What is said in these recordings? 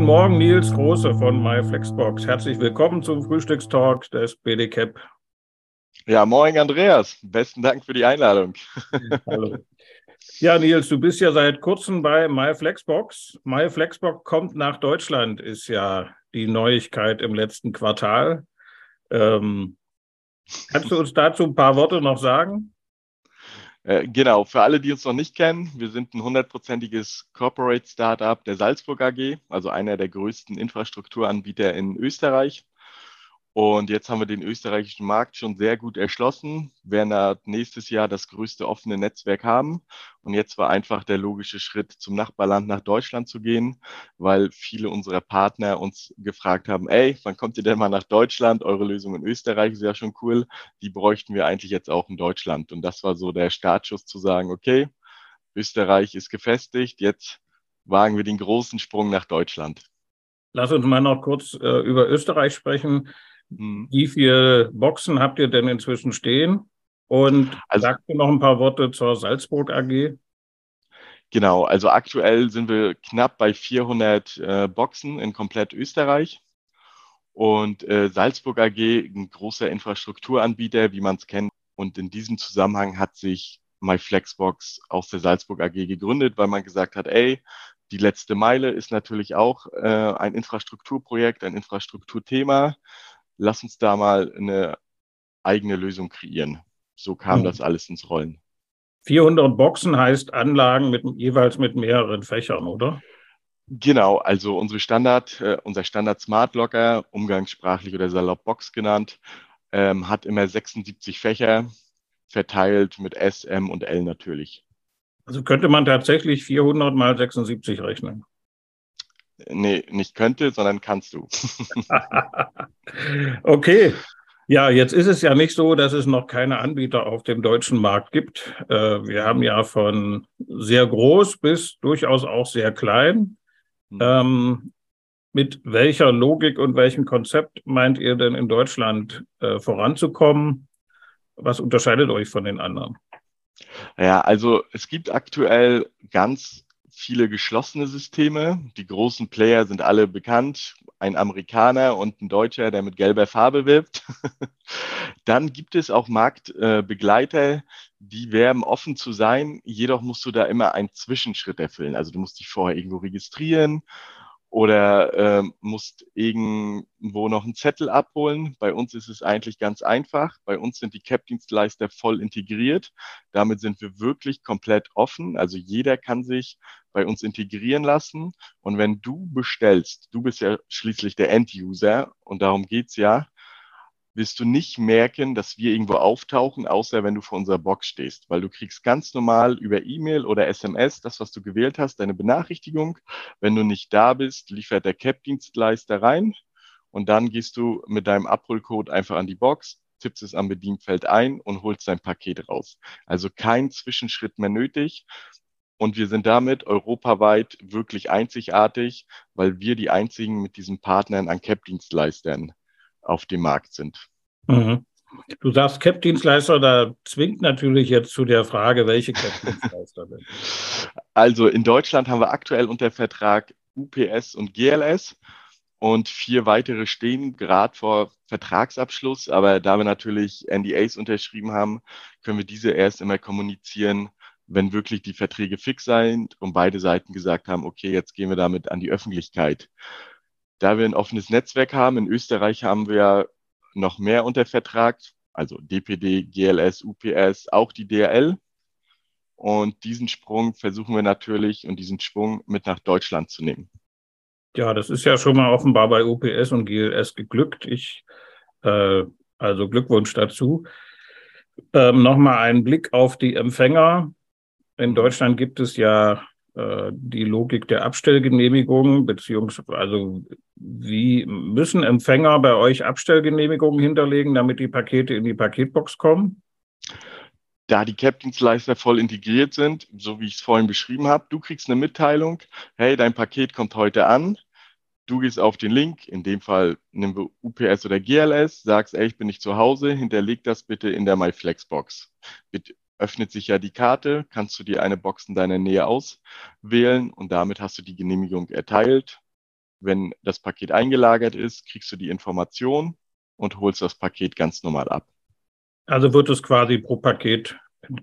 Guten Morgen, Nils Große von MyFlexbox. Herzlich willkommen zum Frühstückstalk des BDCAP. Ja, moin Andreas. Besten Dank für die Einladung. Hallo. Ja, Nils, du bist ja seit kurzem bei MyFlexbox. MyFlexbox kommt nach Deutschland, ist ja die Neuigkeit im letzten Quartal. Ähm, kannst du uns dazu ein paar Worte noch sagen? Äh, genau, für alle, die uns noch nicht kennen, wir sind ein hundertprozentiges Corporate Startup der Salzburg AG, also einer der größten Infrastrukturanbieter in Österreich. Und jetzt haben wir den österreichischen Markt schon sehr gut erschlossen, werden nächstes Jahr das größte offene Netzwerk haben. Und jetzt war einfach der logische Schritt, zum Nachbarland nach Deutschland zu gehen, weil viele unserer Partner uns gefragt haben, ey, wann kommt ihr denn mal nach Deutschland? Eure Lösung in Österreich ist ja schon cool. Die bräuchten wir eigentlich jetzt auch in Deutschland. Und das war so der Startschuss zu sagen, okay, Österreich ist gefestigt, jetzt wagen wir den großen Sprung nach Deutschland. Lass uns mal noch kurz äh, über Österreich sprechen. Mhm. Wie viele Boxen habt ihr denn inzwischen stehen? Und also, sagst du noch ein paar Worte zur Salzburg AG? Genau, also aktuell sind wir knapp bei 400 äh, Boxen in komplett Österreich. Und äh, Salzburg AG, ein großer Infrastrukturanbieter, wie man es kennt. Und in diesem Zusammenhang hat sich MyFlexbox aus der Salzburg AG gegründet, weil man gesagt hat, ey, die letzte Meile ist natürlich auch äh, ein Infrastrukturprojekt, ein Infrastrukturthema lass uns da mal eine eigene Lösung kreieren. So kam mhm. das alles ins Rollen. 400 Boxen heißt Anlagen mit, jeweils mit mehreren Fächern, oder? Genau, also unsere Standard, äh, unser Standard Smart Locker, umgangssprachlich oder salopp Box genannt, ähm, hat immer 76 Fächer, verteilt mit S, M und L natürlich. Also könnte man tatsächlich 400 mal 76 rechnen. Nee, nicht könnte, sondern kannst du. okay. Ja, jetzt ist es ja nicht so, dass es noch keine Anbieter auf dem deutschen Markt gibt. Äh, wir haben ja von sehr groß bis durchaus auch sehr klein. Hm. Ähm, mit welcher Logik und welchem Konzept meint ihr denn in Deutschland äh, voranzukommen? Was unterscheidet euch von den anderen? Ja, also es gibt aktuell ganz viele geschlossene Systeme. Die großen Player sind alle bekannt. Ein Amerikaner und ein Deutscher, der mit gelber Farbe wirbt. Dann gibt es auch Marktbegleiter, die werben offen zu sein. Jedoch musst du da immer einen Zwischenschritt erfüllen. Also du musst dich vorher irgendwo registrieren oder äh, musst irgendwo noch einen Zettel abholen. Bei uns ist es eigentlich ganz einfach. Bei uns sind die CAP-Dienstleister voll integriert. Damit sind wir wirklich komplett offen. Also jeder kann sich bei uns integrieren lassen. Und wenn du bestellst, du bist ja schließlich der End-User und darum geht's ja, wirst du nicht merken, dass wir irgendwo auftauchen, außer wenn du vor unserer Box stehst, weil du kriegst ganz normal über E-Mail oder SMS das, was du gewählt hast, deine Benachrichtigung. Wenn du nicht da bist, liefert der CAP-Dienstleister rein und dann gehst du mit deinem Abholcode einfach an die Box, tippst es am Bedienfeld ein und holst dein Paket raus. Also kein Zwischenschritt mehr nötig. Und wir sind damit europaweit wirklich einzigartig, weil wir die einzigen mit diesen Partnern an CAP-Dienstleistern auf dem Markt sind. Mhm. Du sagst CAP-Dienstleister, da zwingt natürlich jetzt zu der Frage, welche CAP-Dienstleister denn? Also in Deutschland haben wir aktuell unter Vertrag UPS und GLS und vier weitere stehen gerade vor Vertragsabschluss. Aber da wir natürlich NDAs unterschrieben haben, können wir diese erst immer kommunizieren, wenn wirklich die Verträge fix sind und beide Seiten gesagt haben, okay, jetzt gehen wir damit an die Öffentlichkeit. Da wir ein offenes Netzwerk haben, in Österreich haben wir noch mehr unter Vertrag, also DPD, GLS, UPS, auch die DRL. Und diesen Sprung versuchen wir natürlich und diesen Schwung mit nach Deutschland zu nehmen. Ja, das ist ja schon mal offenbar bei UPS und GLS geglückt. Ich, äh, also Glückwunsch dazu. Ähm, Nochmal ein Blick auf die Empfänger. In Deutschland gibt es ja die Logik der Abstellgenehmigung, beziehungsweise also wie müssen Empfänger bei euch Abstellgenehmigungen hinterlegen, damit die Pakete in die Paketbox kommen? Da die CAP-Dienstleister voll integriert sind, so wie ich es vorhin beschrieben habe, du kriegst eine Mitteilung, hey, dein Paket kommt heute an, du gehst auf den Link, in dem Fall nehmen wir UPS oder GLS, sagst, ey, ich bin nicht zu Hause, hinterleg das bitte in der MyFlexbox. Öffnet sich ja die Karte, kannst du dir eine Box in deiner Nähe auswählen und damit hast du die Genehmigung erteilt. Wenn das Paket eingelagert ist, kriegst du die Information und holst das Paket ganz normal ab. Also wird es quasi pro Paket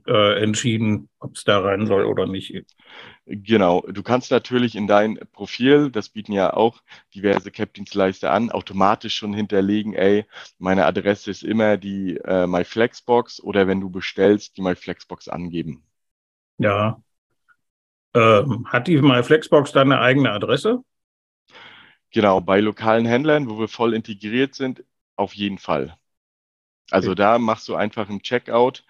äh, entschieden, ob es da rein soll oder nicht. Genau, du kannst natürlich in dein Profil, das bieten ja auch diverse CAP-Dienstleister an, automatisch schon hinterlegen, ey, meine Adresse ist immer die äh, MyFlexbox oder wenn du bestellst, die MyFlexbox angeben. Ja. Ähm, hat die MyFlexbox dann eine eigene Adresse? Genau, bei lokalen Händlern, wo wir voll integriert sind, auf jeden Fall. Also okay. da machst du einfach ein Checkout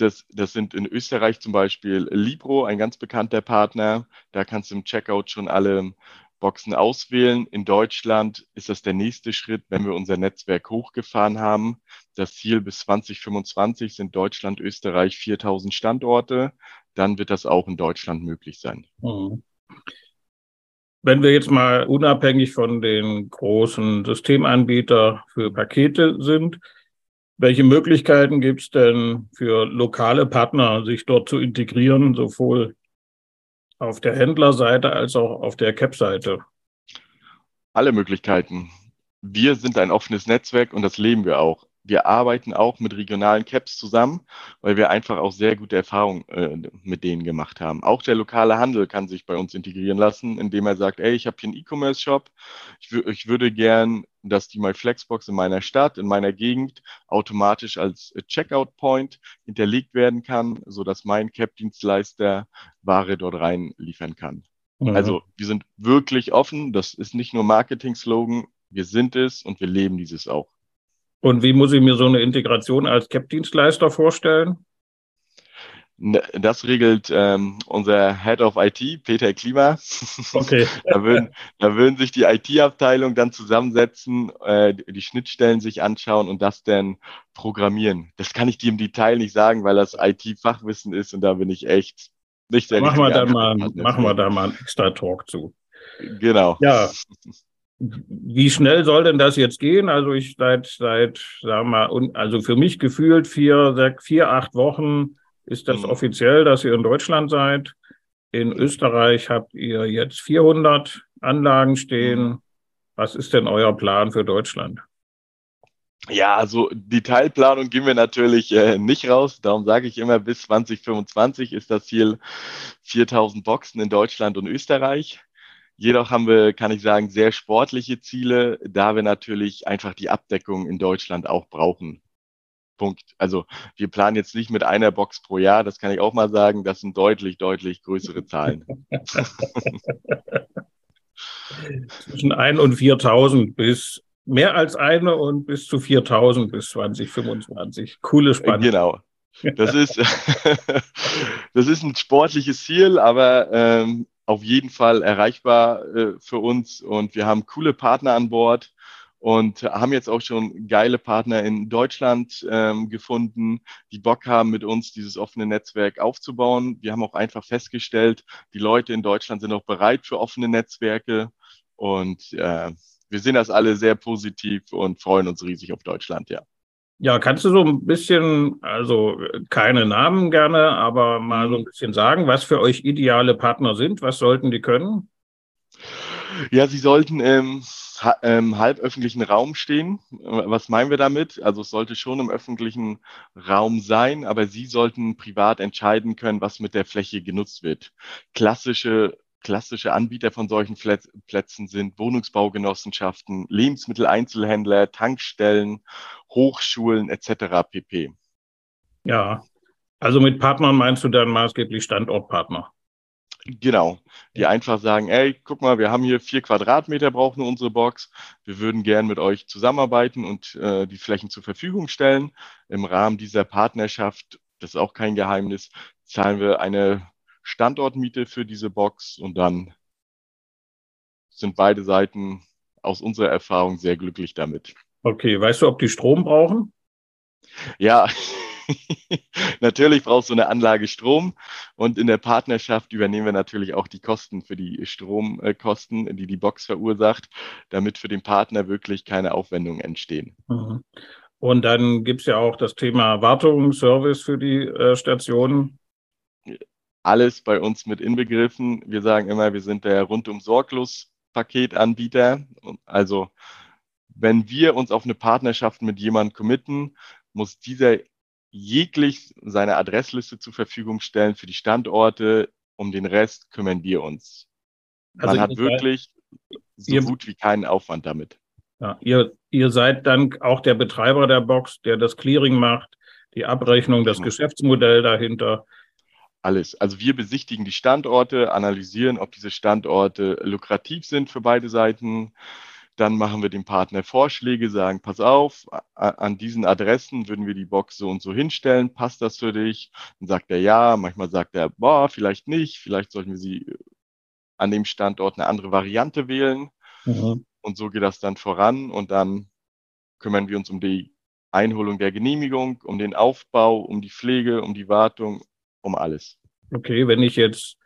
das, das sind in Österreich zum Beispiel Libro, ein ganz bekannter Partner. Da kannst du im Checkout schon alle Boxen auswählen. In Deutschland ist das der nächste Schritt, wenn wir unser Netzwerk hochgefahren haben. Das Ziel bis 2025 sind Deutschland, Österreich 4000 Standorte. Dann wird das auch in Deutschland möglich sein. Mhm. Wenn wir jetzt mal unabhängig von den großen Systemanbietern für Pakete sind, welche Möglichkeiten gibt es denn für lokale Partner, sich dort zu integrieren, sowohl auf der Händlerseite als auch auf der CAP-Seite? Alle Möglichkeiten. Wir sind ein offenes Netzwerk und das leben wir auch wir arbeiten auch mit regionalen Caps zusammen, weil wir einfach auch sehr gute Erfahrungen äh, mit denen gemacht haben. Auch der lokale Handel kann sich bei uns integrieren lassen, indem er sagt, ey, ich habe hier einen E-Commerce-Shop, ich, ich, würde gern, dass die MyFlexbox in meiner Stadt, in meiner Gegend automatisch als Checkout-Point hinterlegt werden kann, sodass mein Cap-Dienstleister Ware dort rein liefern kann. Mhm. Also wir sind wirklich offen, das ist nicht nur Marketing-Slogan, wir sind es und wir leben dieses auch. Und wie muss ich mir so eine Integration als CAP-Dienstleister vorstellen? Ne, das regelt ähm, unser Head of IT, Peter Klima. Okay. da, würden, da würden sich die IT-Abteilung dann zusammensetzen, äh, die Schnittstellen sich anschauen und das dann programmieren. Das kann ich dir im Detail nicht sagen, weil das IT-Fachwissen ist und da bin ich echt nicht sehr machen wir da mal, Machen wir da mal einen extra Talk zu. Genau. Ja, wie schnell soll denn das jetzt gehen? Also ich seit, seit, sagen wir mal, also für mich gefühlt vier, vier, acht Wochen ist das mhm. offiziell, dass ihr in Deutschland seid. In Österreich habt ihr jetzt 400 Anlagen stehen. Mhm. Was ist denn euer Plan für Deutschland? Ja, also Detailplanung gehen wir natürlich äh, nicht raus. Darum sage ich immer, bis 2025 ist das Ziel 4000 Boxen in Deutschland und Österreich. Jedoch haben wir, kann ich sagen, sehr sportliche Ziele, da wir natürlich einfach die Abdeckung in Deutschland auch brauchen. Punkt. Also wir planen jetzt nicht mit einer Box pro Jahr, das kann ich auch mal sagen. Das sind deutlich, deutlich größere Zahlen. Zwischen 1 und 4.000 bis mehr als eine und bis zu 4.000 bis 2025. Coole Spanne. Genau. Das ist, das ist ein sportliches Ziel, aber ähm, auf jeden Fall erreichbar äh, für uns und wir haben coole Partner an Bord und haben jetzt auch schon geile Partner in Deutschland ähm, gefunden, die Bock haben, mit uns dieses offene Netzwerk aufzubauen. Wir haben auch einfach festgestellt, die Leute in Deutschland sind auch bereit für offene Netzwerke und äh, wir sehen das alle sehr positiv und freuen uns riesig auf Deutschland, ja. Ja, kannst du so ein bisschen, also keine Namen gerne, aber mal so ein bisschen sagen, was für euch ideale Partner sind? Was sollten die können? Ja, sie sollten im ähm, halböffentlichen Raum stehen. Was meinen wir damit? Also es sollte schon im öffentlichen Raum sein, aber sie sollten privat entscheiden können, was mit der Fläche genutzt wird. Klassische Klassische Anbieter von solchen Plätzen sind Wohnungsbaugenossenschaften, Lebensmitteleinzelhändler, Tankstellen, Hochschulen etc. pp. Ja, also mit Partnern meinst du dann maßgeblich Standortpartner? Genau, die ja. einfach sagen, ey, guck mal, wir haben hier vier Quadratmeter, brauchen unsere Box. Wir würden gern mit euch zusammenarbeiten und äh, die Flächen zur Verfügung stellen. Im Rahmen dieser Partnerschaft, das ist auch kein Geheimnis, zahlen wir eine Standortmiete für diese Box und dann sind beide Seiten aus unserer Erfahrung sehr glücklich damit. Okay, weißt du, ob die Strom brauchen? Ja, natürlich braucht so eine Anlage Strom und in der Partnerschaft übernehmen wir natürlich auch die Kosten für die Stromkosten, die die Box verursacht, damit für den Partner wirklich keine Aufwendungen entstehen. Mhm. Und dann gibt es ja auch das Thema Wartung, Service für die äh, Stationen alles bei uns mit inbegriffen. Wir sagen immer, wir sind der rundum sorglos Paketanbieter. Also wenn wir uns auf eine Partnerschaft mit jemandem committen, muss dieser jeglich seine Adressliste zur Verfügung stellen für die Standorte. Um den Rest kümmern wir uns. Man also hat wirklich so ihr, gut wie keinen Aufwand damit. Ja, ihr, ihr seid dann auch der Betreiber der Box, der das Clearing macht, die Abrechnung, das genau. Geschäftsmodell dahinter. Alles. Also wir besichtigen die Standorte, analysieren, ob diese Standorte lukrativ sind für beide Seiten. Dann machen wir dem Partner Vorschläge, sagen, pass auf, an diesen Adressen würden wir die Box so und so hinstellen, passt das für dich? Dann sagt er ja, manchmal sagt er, boah, vielleicht nicht, vielleicht sollten wir sie an dem Standort eine andere Variante wählen. Mhm. Und so geht das dann voran und dann kümmern wir uns um die Einholung der Genehmigung, um den Aufbau, um die Pflege, um die Wartung, um alles. Okay, wenn ich jetzt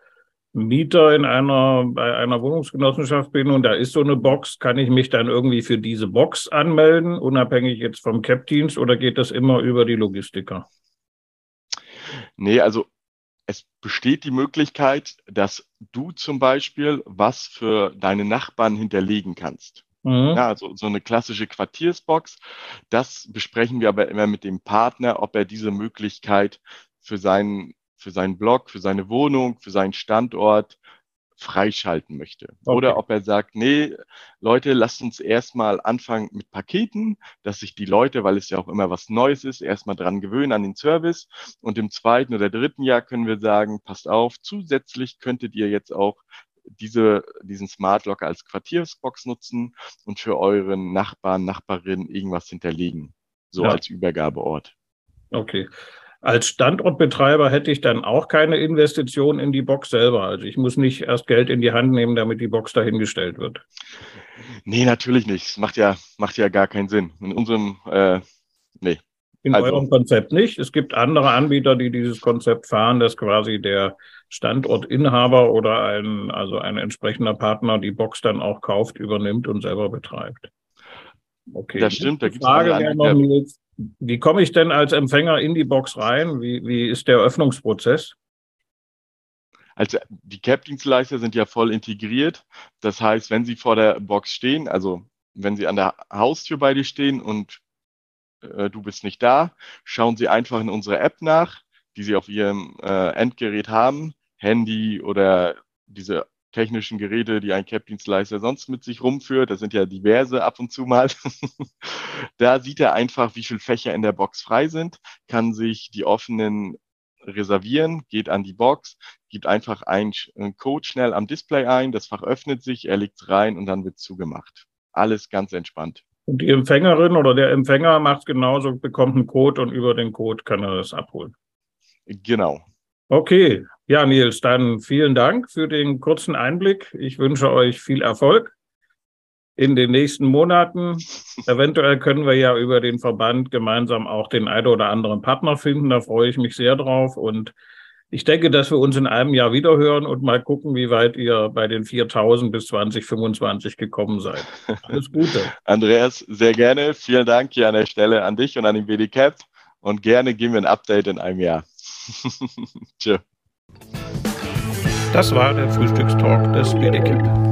Mieter in einer, bei einer Wohnungsgenossenschaft bin und da ist so eine Box, kann ich mich dann irgendwie für diese Box anmelden, unabhängig jetzt vom Cap-Dienst oder geht das immer über die Logistiker? Nee, also es besteht die Möglichkeit, dass du zum Beispiel was für deine Nachbarn hinterlegen kannst. Mhm. Ja, also so eine klassische Quartiersbox. Das besprechen wir aber immer mit dem Partner, ob er diese Möglichkeit für seinen, für seinen Blog, für seine Wohnung, für seinen Standort freischalten möchte. Okay. Oder ob er sagt, nee, Leute, lasst uns erstmal anfangen mit Paketen, dass sich die Leute, weil es ja auch immer was Neues ist, erstmal dran gewöhnen an den Service. Und im zweiten oder dritten Jahr können wir sagen, passt auf, zusätzlich könntet ihr jetzt auch diese, diesen Smart Locker als Quartiersbox nutzen und für euren Nachbarn, Nachbarinnen irgendwas hinterlegen. So ja. als Übergabeort. Okay. Als Standortbetreiber hätte ich dann auch keine Investition in die Box selber. Also ich muss nicht erst Geld in die Hand nehmen, damit die Box dahingestellt wird. Nee, natürlich nicht. Das macht ja, macht ja gar keinen Sinn. In unserem, äh, nee. In also, eurem Konzept nicht. Es gibt andere Anbieter, die dieses Konzept fahren, dass quasi der Standortinhaber oder ein, also ein entsprechender Partner die Box dann auch kauft, übernimmt und selber betreibt. Okay. Das stimmt. Da gibt es Frage noch, Nils, wie komme ich denn als Empfänger in die Box rein? Wie, wie ist der Öffnungsprozess? Also die CAP-Dienstleister sind ja voll integriert. Das heißt, wenn Sie vor der Box stehen, also wenn Sie an der Haustür bei dir stehen und äh, du bist nicht da, schauen Sie einfach in unsere App nach, die Sie auf Ihrem äh, Endgerät haben, Handy oder diese technischen Geräte, die ein CAP-Dienstleister sonst mit sich rumführt. Das sind ja diverse ab und zu mal. da sieht er einfach, wie viele Fächer in der Box frei sind, kann sich die offenen reservieren, geht an die Box, gibt einfach einen Code schnell am Display ein, das Fach öffnet sich, er legt es rein und dann wird zugemacht. Alles ganz entspannt. Und die Empfängerin oder der Empfänger macht genauso, bekommt einen Code und über den Code kann er das abholen. Genau. Okay, ja, Nils, dann vielen Dank für den kurzen Einblick. Ich wünsche euch viel Erfolg in den nächsten Monaten. Eventuell können wir ja über den Verband gemeinsam auch den einen oder anderen Partner finden. Da freue ich mich sehr drauf. Und ich denke, dass wir uns in einem Jahr wiederhören und mal gucken, wie weit ihr bei den 4000 bis 2025 gekommen seid. Alles Gute. Andreas, sehr gerne. Vielen Dank hier an der Stelle an dich und an den BDCAP. Und gerne geben wir ein Update in einem Jahr. Tschö. Das war der Frühstückstalk des BDKIP.